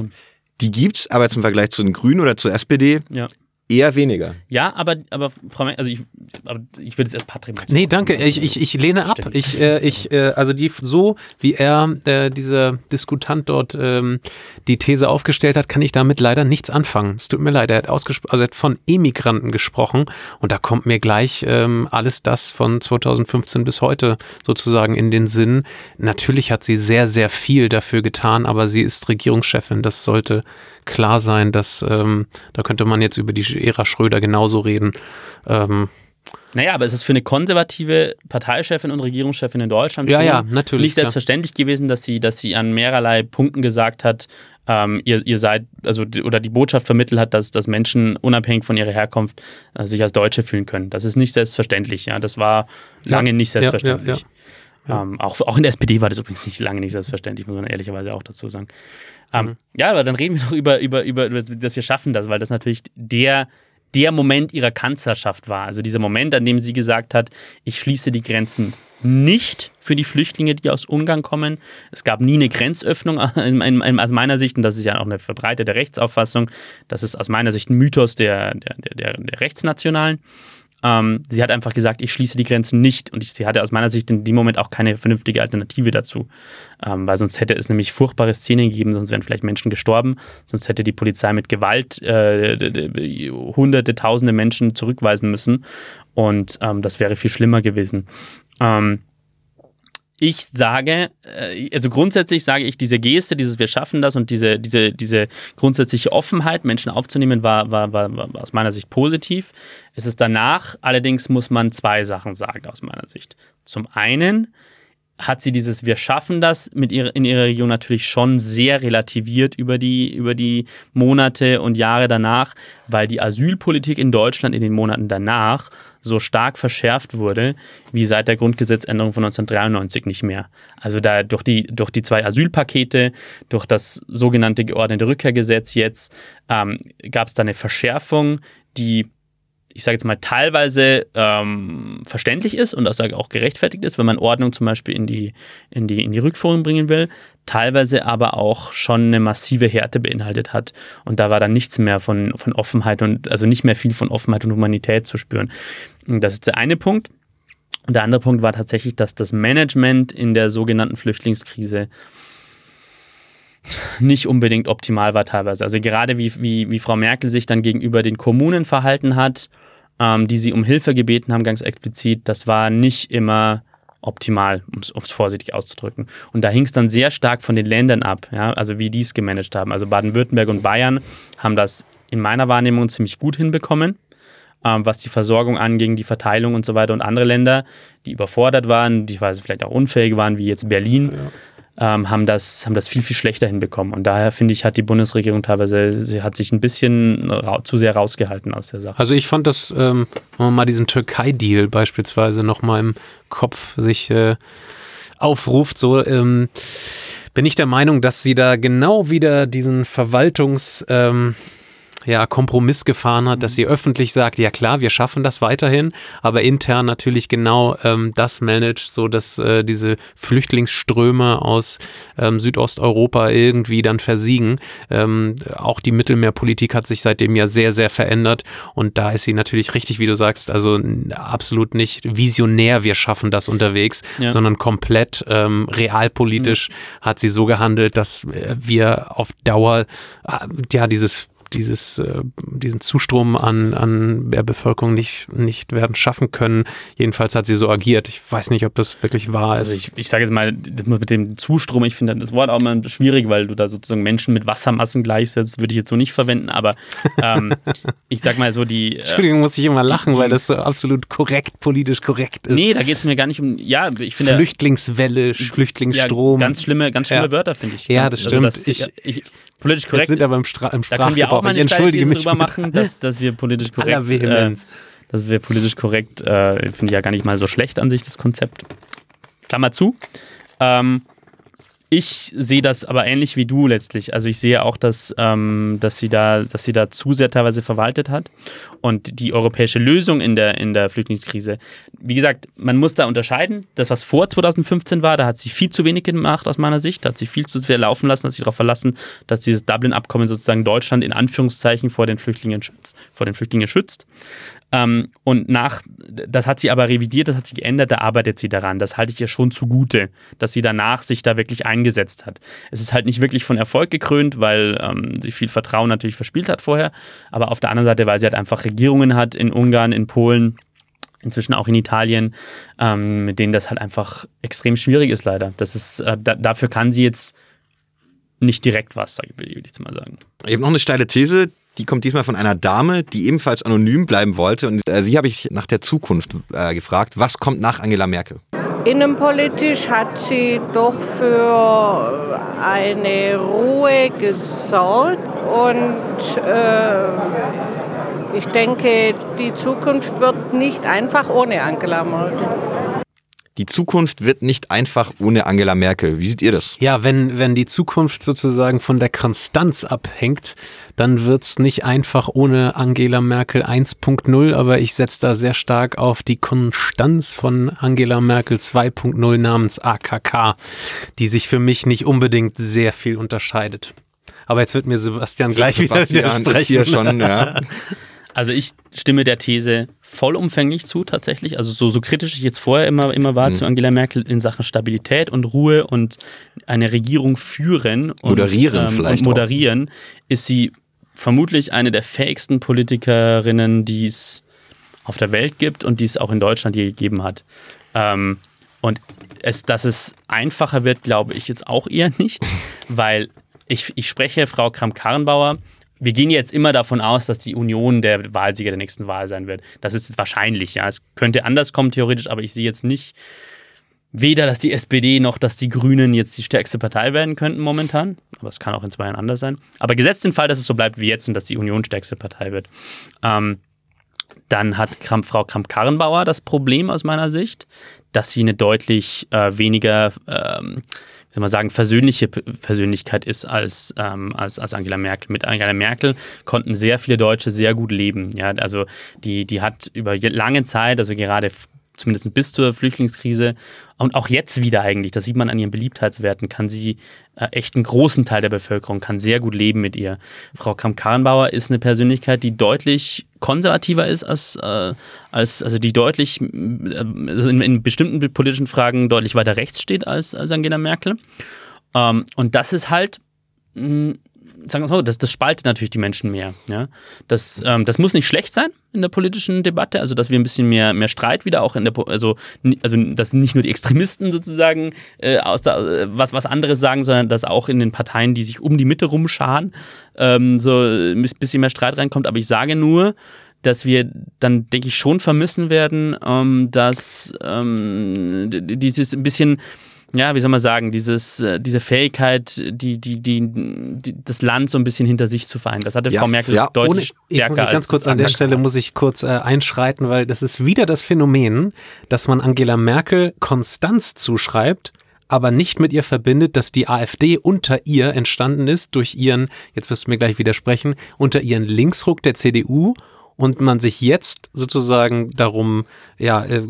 die gibt's, aber zum Vergleich zu den Grünen oder zur SPD ja. Eher weniger. Ja, aber, aber Frau Merkel, also ich, aber ich würde jetzt erst Patrick Nee, danke. Ich, ich, ich lehne ab. Ich, äh, ich, äh, also die, so wie er, äh, dieser Diskutant dort ähm, die These aufgestellt hat, kann ich damit leider nichts anfangen. Es tut mir leid, er hat, also er hat von Emigranten gesprochen und da kommt mir gleich ähm, alles das von 2015 bis heute sozusagen in den Sinn. Natürlich hat sie sehr, sehr viel dafür getan, aber sie ist Regierungschefin. Das sollte klar sein, dass ähm, da könnte man jetzt über die Ära Schröder genauso reden. Ähm, naja, aber es ist für eine konservative Parteichefin und Regierungschefin in Deutschland ja, schon ja, natürlich, nicht selbstverständlich klar. gewesen, dass sie, dass sie an mehrerlei Punkten gesagt hat, ähm, ihr, ihr seid, also oder die Botschaft vermittelt hat, dass, dass Menschen unabhängig von ihrer Herkunft äh, sich als Deutsche fühlen können. Das ist nicht selbstverständlich, ja. Das war lange ja, nicht selbstverständlich. Ja, ähm, auch, auch in der SPD war das übrigens nicht lange nicht selbstverständlich, muss man ehrlicherweise auch dazu sagen. Ähm, mhm. Ja, aber dann reden wir doch über, über, über, dass wir schaffen das, weil das natürlich der der Moment ihrer Kanzlerschaft war. Also dieser Moment, an dem sie gesagt hat, ich schließe die Grenzen nicht für die Flüchtlinge, die aus Ungarn kommen. Es gab nie eine Grenzöffnung aus meiner Sicht, und das ist ja auch eine verbreitete Rechtsauffassung. Das ist aus meiner Sicht ein Mythos der, der, der, der Rechtsnationalen. Ähm, sie hat einfach gesagt, ich schließe die Grenzen nicht. Und ich, sie hatte aus meiner Sicht in dem Moment auch keine vernünftige Alternative dazu. Ähm, weil sonst hätte es nämlich furchtbare Szenen gegeben, sonst wären vielleicht Menschen gestorben, sonst hätte die Polizei mit Gewalt äh, hunderte, tausende Menschen zurückweisen müssen. Und ähm, das wäre viel schlimmer gewesen. Ähm, ich sage, äh, also grundsätzlich sage ich, diese Geste, dieses Wir schaffen das und diese, diese, diese grundsätzliche Offenheit, Menschen aufzunehmen, war, war, war, war aus meiner Sicht positiv. Es ist danach, allerdings muss man zwei Sachen sagen aus meiner Sicht. Zum einen hat sie dieses Wir schaffen das mit ihrer, in ihrer Region natürlich schon sehr relativiert über die, über die Monate und Jahre danach, weil die Asylpolitik in Deutschland in den Monaten danach so stark verschärft wurde, wie seit der Grundgesetzänderung von 1993 nicht mehr. Also da durch die, durch die zwei Asylpakete, durch das sogenannte geordnete Rückkehrgesetz jetzt, ähm, gab es da eine Verschärfung, die ich sage jetzt mal, teilweise ähm, verständlich ist und auch gerechtfertigt ist, wenn man Ordnung zum Beispiel in die, in, die, in die Rückführung bringen will, teilweise aber auch schon eine massive Härte beinhaltet hat. Und da war dann nichts mehr von, von Offenheit und also nicht mehr viel von Offenheit und Humanität zu spüren. Das ist der eine Punkt. Und der andere Punkt war tatsächlich, dass das Management in der sogenannten Flüchtlingskrise nicht unbedingt optimal war teilweise. Also gerade wie, wie, wie Frau Merkel sich dann gegenüber den Kommunen verhalten hat, ähm, die sie um Hilfe gebeten haben, ganz explizit, das war nicht immer optimal, um es vorsichtig auszudrücken. Und da hing es dann sehr stark von den Ländern ab, ja, also wie die es gemanagt haben. Also Baden-Württemberg und Bayern haben das in meiner Wahrnehmung ziemlich gut hinbekommen was die Versorgung anging, die Verteilung und so weiter. Und andere Länder, die überfordert waren, die vielleicht auch unfähig waren, wie jetzt Berlin, ja. ähm, haben, das, haben das viel, viel schlechter hinbekommen. Und daher finde ich, hat die Bundesregierung teilweise, sie hat sich ein bisschen zu sehr rausgehalten aus der Sache. Also ich fand das, ähm, wenn man mal diesen Türkei-Deal beispielsweise nochmal im Kopf sich äh, aufruft, so ähm, bin ich der Meinung, dass sie da genau wieder diesen Verwaltungs- ähm, ja, Kompromiss gefahren hat, dass sie öffentlich sagt, ja klar, wir schaffen das weiterhin, aber intern natürlich genau ähm, das managt, so dass äh, diese Flüchtlingsströme aus ähm, Südosteuropa irgendwie dann versiegen. Ähm, auch die Mittelmeerpolitik hat sich seitdem ja sehr, sehr verändert und da ist sie natürlich richtig, wie du sagst, also absolut nicht visionär, wir schaffen das unterwegs, ja. sondern komplett ähm, realpolitisch mhm. hat sie so gehandelt, dass äh, wir auf Dauer äh, ja dieses dieses, äh, diesen Zustrom an, an der Bevölkerung nicht, nicht werden schaffen können. Jedenfalls hat sie so agiert. Ich weiß nicht, ob das wirklich wahr ist. Also ich, ich sage jetzt mal, mit dem Zustrom, ich finde das Wort auch mal schwierig, weil du da sozusagen Menschen mit Wassermassen gleichsetzt, würde ich jetzt so nicht verwenden, aber ähm, ich sag mal so die. Äh, Entschuldigung, muss ich immer lachen, die, weil das so absolut korrekt, politisch korrekt ist. Nee, da geht es mir gar nicht um, ja, ich finde. Flüchtlingswelle, Flüchtlingsstrom. Ja, ganz schlimme, ganz schlimme ja. Wörter, finde ich. Ja, das also stimmt. das, ich, ich, politisch korrekt. Das sind aber im, Stra im Da können wir auch mal eine These drüber machen, dass, dass wir politisch korrekt. Äh, dass wir politisch korrekt, äh, finde ich ja gar nicht mal so schlecht an sich, das Konzept. Klammer zu. Ähm, ich sehe das aber ähnlich wie du letztlich. Also ich sehe auch, dass, ähm, dass, sie da, dass sie da zu sehr teilweise verwaltet hat. Und die europäische Lösung in der, in der Flüchtlingskrise, wie gesagt, man muss da unterscheiden. Das, was vor 2015 war, da hat sie viel zu wenig gemacht aus meiner Sicht. Da hat sie viel zu sehr laufen lassen, hat sich darauf verlassen, dass dieses Dublin-Abkommen sozusagen Deutschland in Anführungszeichen vor den Flüchtlingen schützt. Vor den Flüchtlingen schützt. Ähm, und nach, das hat sie aber revidiert, das hat sie geändert, da arbeitet sie daran. Das halte ich ihr schon zugute, dass sie danach sich da wirklich eingesetzt hat. Es ist halt nicht wirklich von Erfolg gekrönt, weil ähm, sie viel Vertrauen natürlich verspielt hat vorher. Aber auf der anderen Seite, weil sie halt einfach Regierungen hat in Ungarn, in Polen, inzwischen auch in Italien, ähm, mit denen das halt einfach extrem schwierig ist, leider. Das ist, äh, da, dafür kann sie jetzt nicht direkt was, will ich jetzt mal sagen. Ich habe noch eine steile These, die kommt diesmal von einer Dame, die ebenfalls anonym bleiben wollte. Und äh, sie habe ich nach der Zukunft äh, gefragt. Was kommt nach Angela Merkel? Innenpolitisch hat sie doch für eine Ruhe gesorgt und äh, ich denke, die Zukunft wird nicht einfach ohne Angela Merkel die Zukunft wird nicht einfach ohne Angela Merkel. Wie seht ihr das? Ja, wenn, wenn die Zukunft sozusagen von der Konstanz abhängt, dann wird es nicht einfach ohne Angela Merkel 1.0, aber ich setze da sehr stark auf die Konstanz von Angela Merkel 2.0 namens AKK, die sich für mich nicht unbedingt sehr viel unterscheidet. Aber jetzt wird mir Sebastian gleich Sebastian wieder widersprechen. Ist hier schon, ja. Also ich stimme der These vollumfänglich zu tatsächlich. Also so, so kritisch ich jetzt vorher immer, immer war Mhm. zu Angela Merkel in Sachen Stabilität und Ruhe und eine Regierung führen und Moderieren vielleicht und moderieren, ist sie vermutlich eine der fähigsten Politikerinnen, die es auf der Welt gibt und die es auch in Deutschland je gegeben hat. Ähm, und es, dass es einfacher wird, glaube ich jetzt auch eher nicht, weil ich, ich spreche Frau Kramp-Karrenbauer. Wir gehen jetzt immer davon aus, dass die Union der Wahlsieger der nächsten Wahl sein wird. Das ist jetzt wahrscheinlich, ja. Es könnte anders kommen, theoretisch, aber ich sehe jetzt nicht weder, dass die SPD noch, dass die Grünen jetzt die stärkste Partei werden könnten momentan. Aber es kann auch in zwei Jahren anders sein. Aber gesetzt den Fall, dass es so bleibt wie jetzt und dass die Union stärkste Partei wird. Ähm, dann hat Kramp, Frau Kramp-Karrenbauer das Problem aus meiner Sicht, dass sie eine deutlich äh, weniger, ähm, soll man sagen, versöhnliche Persönlichkeit ist als, ähm, als, als Angela Merkel. Mit Angela Merkel konnten sehr viele Deutsche sehr gut leben. Ja? Also die, die hat über lange Zeit, also gerade zumindest bis zur Flüchtlingskrise und auch jetzt wieder eigentlich, das sieht man an ihren Beliebtheitswerten, kann sie äh, echt einen großen Teil der Bevölkerung, kann sehr gut leben mit ihr. Frau Kramp-Karrenbauer ist eine Persönlichkeit, die deutlich konservativer ist als, äh, als also die deutlich äh, in, in bestimmten politischen Fragen deutlich weiter rechts steht als, als Angela Merkel. Ähm, und das ist halt, mh, sagen wir mal das, das spaltet natürlich die Menschen mehr. Ja? Das, ähm, das muss nicht schlecht sein in der politischen Debatte, also dass wir ein bisschen mehr, mehr Streit wieder auch in der, also, also dass nicht nur die Extremisten sozusagen äh, aus der, äh, was, was anderes sagen, sondern dass auch in den Parteien, die sich um die Mitte rumscharen, ähm, so ein bisschen mehr Streit reinkommt. Aber ich sage nur, dass wir dann, denke ich, schon vermissen werden, ähm, dass ähm, dieses ein bisschen, ja, wie soll man sagen, dieses, äh, diese Fähigkeit, die, die, die, die, das Land so ein bisschen hinter sich zu vereinen. Das hatte Ja, Frau Merkel ja. deutlich Ohne, ich stärker muss ich als ganz kurz an der. Stelle muss ich kurz äh, einschreiten, weil das ist wieder das Phänomen, dass man Angela Merkel Konstanz zuschreibt, aber nicht mit ihr verbindet, dass die AfD unter ihr entstanden ist durch ihren, jetzt wirst du mir gleich widersprechen, unter ihren Linksruck der CDU und man sich jetzt sozusagen darum, ja, äh,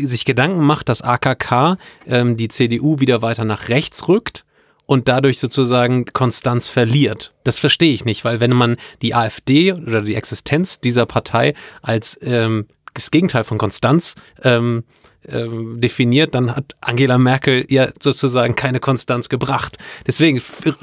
sich Gedanken macht, dass AKK ähm, die CDU wieder weiter nach rechts rückt und dadurch sozusagen Konstanz verliert. Das verstehe ich nicht, weil wenn man die AfD oder die Existenz dieser Partei als ähm, das Gegenteil von Konstanz ähm, ähm, definiert, dann hat Angela Merkel ja sozusagen keine Konstanz gebracht. Deswegen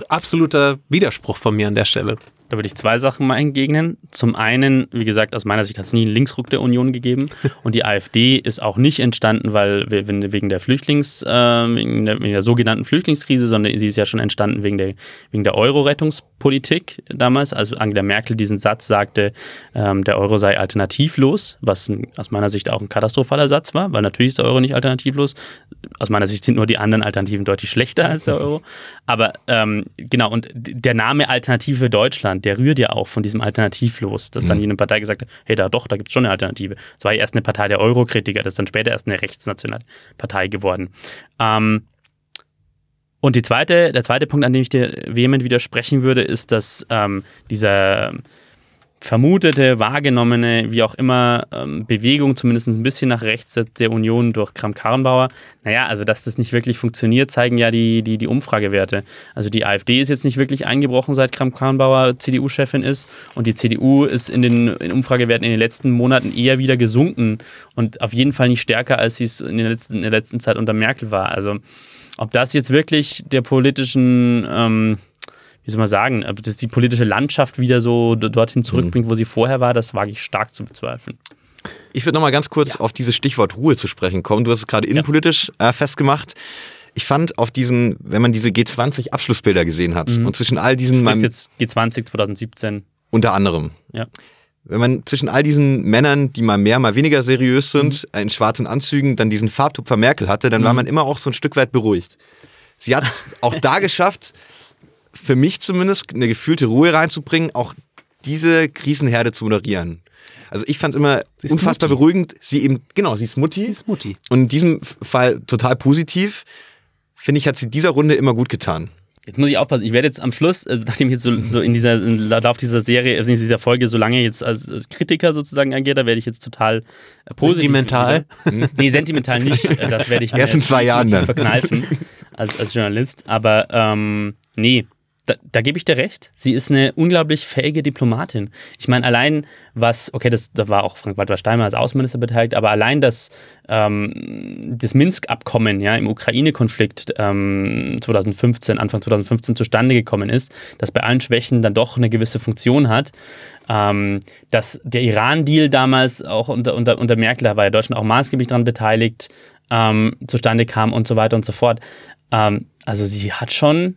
absoluter Widerspruch von mir an der Stelle. Da würde ich zwei Sachen mal entgegnen. Zum einen, wie gesagt, aus meiner Sicht hat es nie einen Linksruck der Union gegeben. Und die AfD ist auch nicht entstanden, weil wegen der Flüchtlings, äh, wegen, der, wegen der sogenannten Flüchtlingskrise, sondern sie ist ja schon entstanden wegen der, wegen der Euro-Rettungspolitik damals, als Angela Merkel diesen Satz sagte, ähm, der Euro sei alternativlos, was ein, aus meiner Sicht auch ein katastrophaler Satz war, weil natürlich ist der Euro nicht alternativlos. Aus meiner Sicht sind nur die anderen Alternativen deutlich schlechter als der Euro. Aber ähm, genau, und der Name Alternative Deutschland, der rührt ja auch von diesem Alternativlos, dass dann Mhm. jene Partei gesagt hat, hey, da doch, da gibt es schon eine Alternative. Es war ja erst eine Partei der Euro-Kritiker, das ist dann später erst eine rechtsnationale Partei geworden. Ähm, und die zweite, der zweite Punkt, an dem ich dir vehement widersprechen würde, ist, dass ähm, dieser vermutete, wahrgenommene, wie auch immer, ähm, Bewegung zumindest ein bisschen nach rechts der Union durch Kramp-Karrenbauer. Naja, also dass das nicht wirklich funktioniert, zeigen ja die, die, die Umfragewerte. Also die AfD ist jetzt nicht wirklich eingebrochen, seit Kramp-Karrenbauer CDU-Chefin ist und die CDU ist in den in Umfragewerten in den letzten Monaten eher wieder gesunken und auf jeden Fall nicht stärker, als sie es in der letzten, in der letzten Zeit unter Merkel war. Also ob das jetzt wirklich der politischen ähm, wie soll man sagen, ob das die politische Landschaft wieder so dorthin zurückbringt, wo sie vorher war, das wage ich stark zu bezweifeln. Ich würde noch mal ganz kurz auf dieses Stichwort Ruhe zu sprechen kommen. Du hast es gerade innenpolitisch äh, festgemacht. Ich fand auf diesen, wenn man diese G20-Abschlussbilder gesehen hat Mhm. und zwischen all diesen, Das ist jetzt G20 2017. unter anderem, Ja. wenn man zwischen all diesen Männern, die mal mehr, mal weniger seriös sind, äh, in schwarzen Anzügen, dann diesen Farbtupfer Merkel hatte, dann war Mhm. man immer auch so ein Stück weit beruhigt. Sie hat auch da geschafft, für mich zumindest eine gefühlte Ruhe reinzubringen, auch diese Krisenherde zu moderieren. Also ich fand es immer unfassbar Mutti. beruhigend. Sie eben, genau, sie ist Mutti. Sie ist Mutti. Und in diesem Fall total positiv. Finde ich, hat sie dieser Runde immer gut getan. Jetzt muss ich aufpassen, ich werde jetzt am Schluss, also nachdem ich jetzt so, so in dieser im Lauf dieser Serie, also in dieser Folge so lange jetzt als, als Kritiker sozusagen agiert, da werde ich jetzt total äh, positiv. Sentimental? wieder. Nee, sentimental nicht. äh, Das werde ich mir Erst in zwei Jahren verkneifen als, als Journalist. Aber ähm, nee, da, da gebe ich dir recht. Sie ist eine unglaublich fähige Diplomatin. Ich meine, allein was, okay, das, da war auch Frank-Walter Steinmeier als Außenminister beteiligt, aber allein das, ähm, das Minsk-Abkommen ja, im Ukraine-Konflikt ähm, 2015, Anfang 2015 zustande gekommen ist, das bei allen Schwächen dann doch eine gewisse Funktion hat. Ähm, dass der Iran-Deal damals auch unter, unter, unter Merkel, da war ja Deutschland auch maßgeblich daran beteiligt, ähm, zustande kam und so weiter und so fort. Ähm, also sie hat schon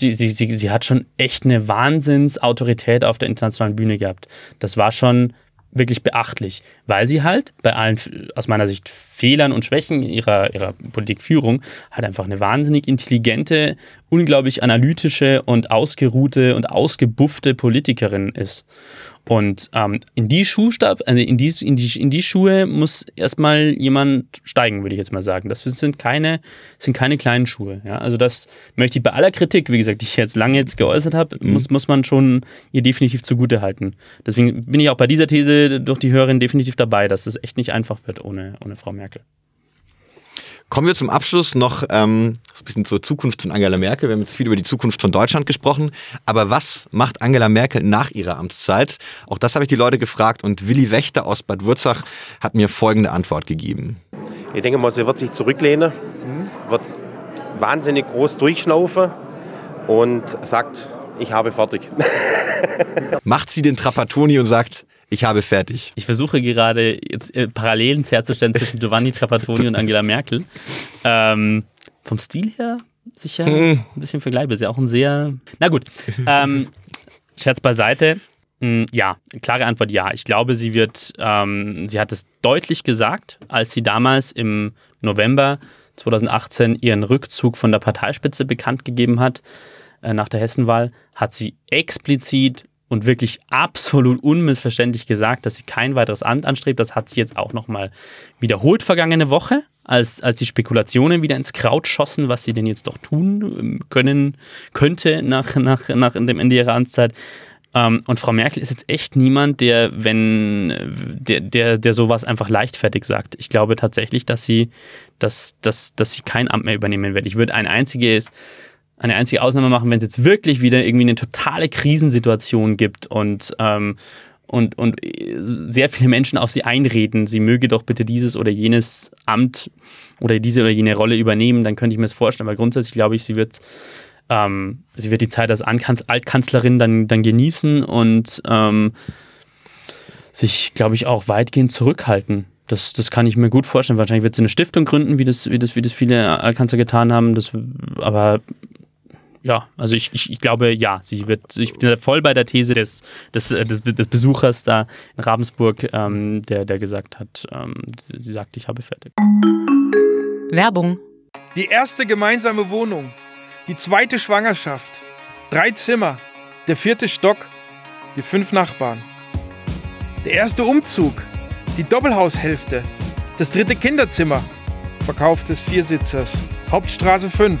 die, sie, sie, sie hat schon echt eine Wahnsinnsautorität auf der internationalen Bühne gehabt. Das war schon wirklich beachtlich, weil sie halt bei allen, aus meiner Sicht, Fehlern und Schwächen ihrer, ihrer Politikführung halt einfach eine wahnsinnig intelligente, unglaublich analytische und ausgeruhte und ausgebuffte Politikerin ist. Und ähm, in die Schuhstab, also in die, in, die, in die Schuhe muss erstmal jemand steigen, würde ich jetzt mal sagen. Das sind keine, sind keine kleinen Schuhe. Ja? Also das möchte ich bei aller Kritik, wie gesagt, die ich jetzt lange jetzt geäußert habe, mhm. muss, muss man schon ihr definitiv zugute halten. Deswegen bin ich auch bei dieser These durch die Hörerin definitiv dabei, dass es echt nicht einfach wird ohne, ohne Frau Merkel. Kommen wir zum Abschluss noch ähm, ein bisschen zur Zukunft von Angela Merkel. Wir haben jetzt viel über die Zukunft von Deutschland gesprochen. Aber was macht Angela Merkel nach ihrer Amtszeit? Auch das habe ich die Leute gefragt und Willi Wächter aus Bad Wurzach hat mir folgende Antwort gegeben. Ich denke mal, sie wird sich zurücklehnen, wird wahnsinnig groß durchschnaufen und sagt, ich habe fertig. Macht sie den Trapattoni und sagt, ich habe fertig. Ich versuche gerade jetzt äh, Parallelen herzustellen zwischen Giovanni Trapattoni und Angela Merkel. Ähm, vom Stil her sicher hm. ein bisschen vergleichbar. Ist ja auch ein sehr. Na gut. Ähm, Scherz beiseite. Hm, ja, klare Antwort ja. Ich glaube, sie wird, ähm, sie hat es deutlich gesagt, als sie damals im November 2018 ihren Rückzug von der Parteispitze bekannt gegeben hat, äh, nach der Hessenwahl, hat sie explizit und wirklich absolut unmissverständlich gesagt, dass sie kein weiteres Amt anstrebt. Das hat sie jetzt auch nochmal wiederholt vergangene Woche, als, als die Spekulationen wieder ins Kraut schossen, was sie denn jetzt doch tun ähm, können, könnte nach, nach, nach dem Ende ihrer Amtszeit. Ähm, und Frau Merkel ist jetzt echt niemand, der, wenn, der, der, der sowas einfach leichtfertig sagt. Ich glaube tatsächlich, dass sie, dass, dass, dass sie kein Amt mehr übernehmen wird. Ich würde ein einziges eine einzige Ausnahme machen, wenn es jetzt wirklich wieder irgendwie eine totale Krisensituation gibt und, ähm, und, und sehr viele Menschen auf sie einreden, sie möge doch bitte dieses oder jenes Amt oder diese oder jene Rolle übernehmen, dann könnte ich mir das vorstellen. Aber grundsätzlich glaube ich, sie wird, ähm, sie wird die Zeit als Ankanz Altkanzlerin dann, dann genießen und ähm, sich, glaube ich, auch weitgehend zurückhalten. Das, das kann ich mir gut vorstellen. Wahrscheinlich wird sie eine Stiftung gründen, wie das, wie das, wie das viele Altkanzler getan haben. Das, aber ja, also ich, ich, ich, glaube, ja, sie wird, ich bin voll bei der These des, des, äh, des, des Besuchers da in Ravensburg, ähm, der, der gesagt hat, ähm, sie, sie sagt, ich habe fertig. Werbung. Die erste gemeinsame Wohnung, die zweite Schwangerschaft, drei Zimmer, der vierte Stock, die fünf Nachbarn. Der erste Umzug, die Doppelhaushälfte, das dritte Kinderzimmer, Verkauf des Viersitzers, Hauptstraße 5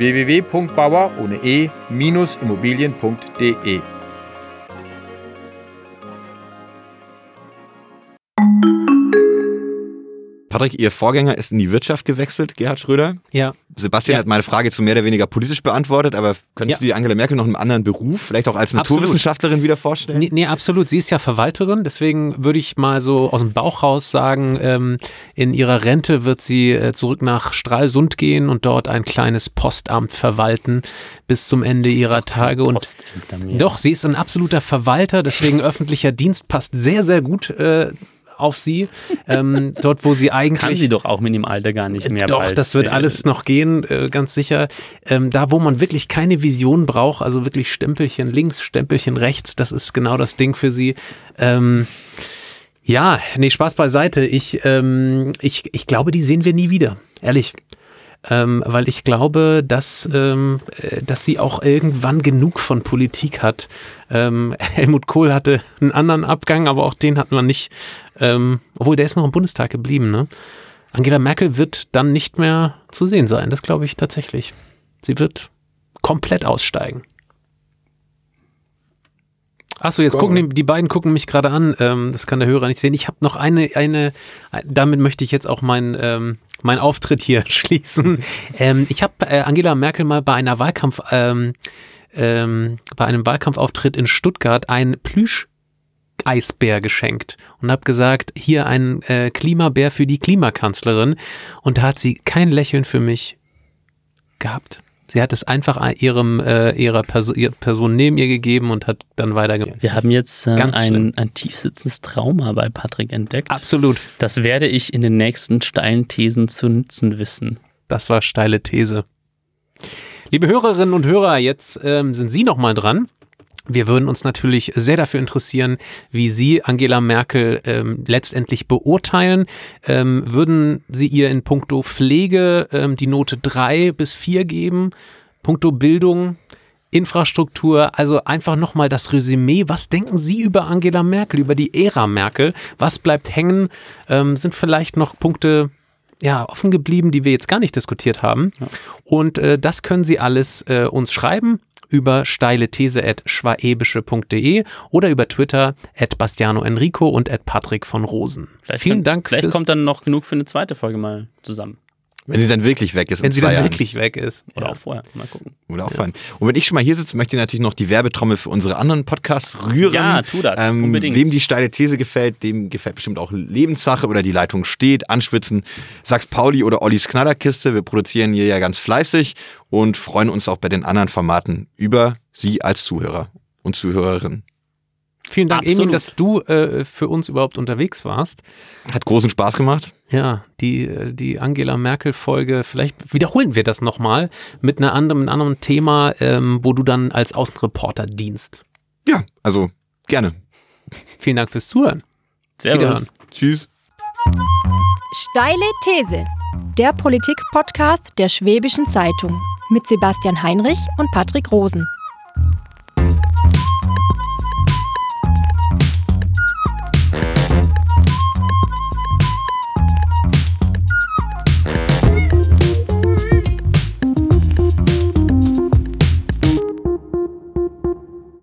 www.bauer ohne e-immobilien.de Patrick, Ihr Vorgänger ist in die Wirtschaft gewechselt, Gerhard Schröder. Ja. Sebastian ja. hat meine Frage zu mehr oder weniger politisch beantwortet, aber könntest ja. du die Angela Merkel noch in einem anderen Beruf, vielleicht auch als Naturwissenschaftlerin absolut. wieder vorstellen? Nee, nee, absolut. Sie ist ja Verwalterin, deswegen würde ich mal so aus dem Bauch raus sagen, ähm, in ihrer Rente wird sie äh, zurück nach Stralsund gehen und dort ein kleines Postamt verwalten bis zum Ende ihrer Tage. Und doch, sie ist ein absoluter Verwalter, deswegen öffentlicher Dienst passt sehr, sehr gut äh, auf sie. Ähm, dort, wo sie eigentlich. Das kann sie doch auch mit dem Alter gar nicht mehr. Doch, das wird alles noch gehen, äh, ganz sicher. Ähm, da, wo man wirklich keine Vision braucht, also wirklich Stempelchen links, Stempelchen rechts, das ist genau das Ding für sie. Ähm, ja, nee, Spaß beiseite. Ich, ähm, ich, ich glaube, die sehen wir nie wieder. Ehrlich. Ähm, weil ich glaube, dass, ähm, äh, dass sie auch irgendwann genug von Politik hat. Ähm, Helmut Kohl hatte einen anderen Abgang, aber auch den hat man nicht, ähm, obwohl der ist noch im Bundestag geblieben. Ne? Angela Merkel wird dann nicht mehr zu sehen sein, das glaube ich tatsächlich. Sie wird komplett aussteigen. Achso, jetzt gucken die, die beiden gucken mich gerade an. Ähm, das kann der Hörer nicht sehen. Ich habe noch eine, eine, damit möchte ich jetzt auch mein, ähm, mein Auftritt hier schließen. ähm, ich habe äh, Angela Merkel mal bei einer Wahlkampf, ähm, ähm, bei einem Wahlkampfauftritt in Stuttgart ein Plüsch Eisbär geschenkt und habe gesagt, hier ein äh, Klimabär für die Klimakanzlerin. Und da hat sie kein Lächeln für mich gehabt. Sie hat es einfach ihrem, äh, ihrer Perso ihrer Person neben ihr gegeben und hat dann weitergemacht. Wir haben jetzt äh, ein, ein tiefsitzendes Trauma bei Patrick entdeckt. Absolut. Das werde ich in den nächsten steilen Thesen zu nutzen wissen. Das war steile These. Liebe Hörerinnen und Hörer, jetzt ähm, sind Sie nochmal dran. Wir würden uns natürlich sehr dafür interessieren, wie Sie Angela Merkel ähm, letztendlich beurteilen. Ähm, würden Sie ihr in puncto Pflege ähm, die Note 3 bis 4 geben? Puncto Bildung, Infrastruktur, also einfach nochmal das Resümee. Was denken Sie über Angela Merkel, über die Ära Merkel? Was bleibt hängen? Ähm, sind vielleicht noch Punkte ja, offen geblieben, die wir jetzt gar nicht diskutiert haben. Ja. Und äh, das können Sie alles äh, uns schreiben über steile These at schwaebische.de oder über Twitter at Bastiano Enrico und at Patrick von Rosen. Vielleicht Vielen Dank. Vielleicht kommt dann noch genug für eine zweite Folge mal zusammen. Wenn sie dann wirklich weg ist. Wenn sie dann Jahren. wirklich weg ist. Oder ja. auch vorher. Mal gucken. Oder auch ja. vorhin. Und wenn ich schon mal hier sitze, möchte ich natürlich noch die Werbetrommel für unsere anderen Podcasts rühren. Ja, tu das. Ähm, Unbedingt. Wem die steile These gefällt, dem gefällt bestimmt auch Lebenssache oder die Leitung steht, Anschwitzen, Sachs Pauli oder Ollis Knallerkiste. Wir produzieren hier ja ganz fleißig und freuen uns auch bei den anderen Formaten über Sie als Zuhörer und Zuhörerin. Vielen Dank, Absolut. Emil, dass du äh, für uns überhaupt unterwegs warst. Hat großen Spaß gemacht. Ja, die, die Angela Merkel-Folge, vielleicht wiederholen wir das nochmal mit einer anderen, einem anderen Thema, ähm, wo du dann als Außenreporter dienst. Ja, also gerne. Vielen Dank fürs Zuhören. Servus. Tschüss. Steile These. Der Politik-Podcast der Schwäbischen Zeitung mit Sebastian Heinrich und Patrick Rosen.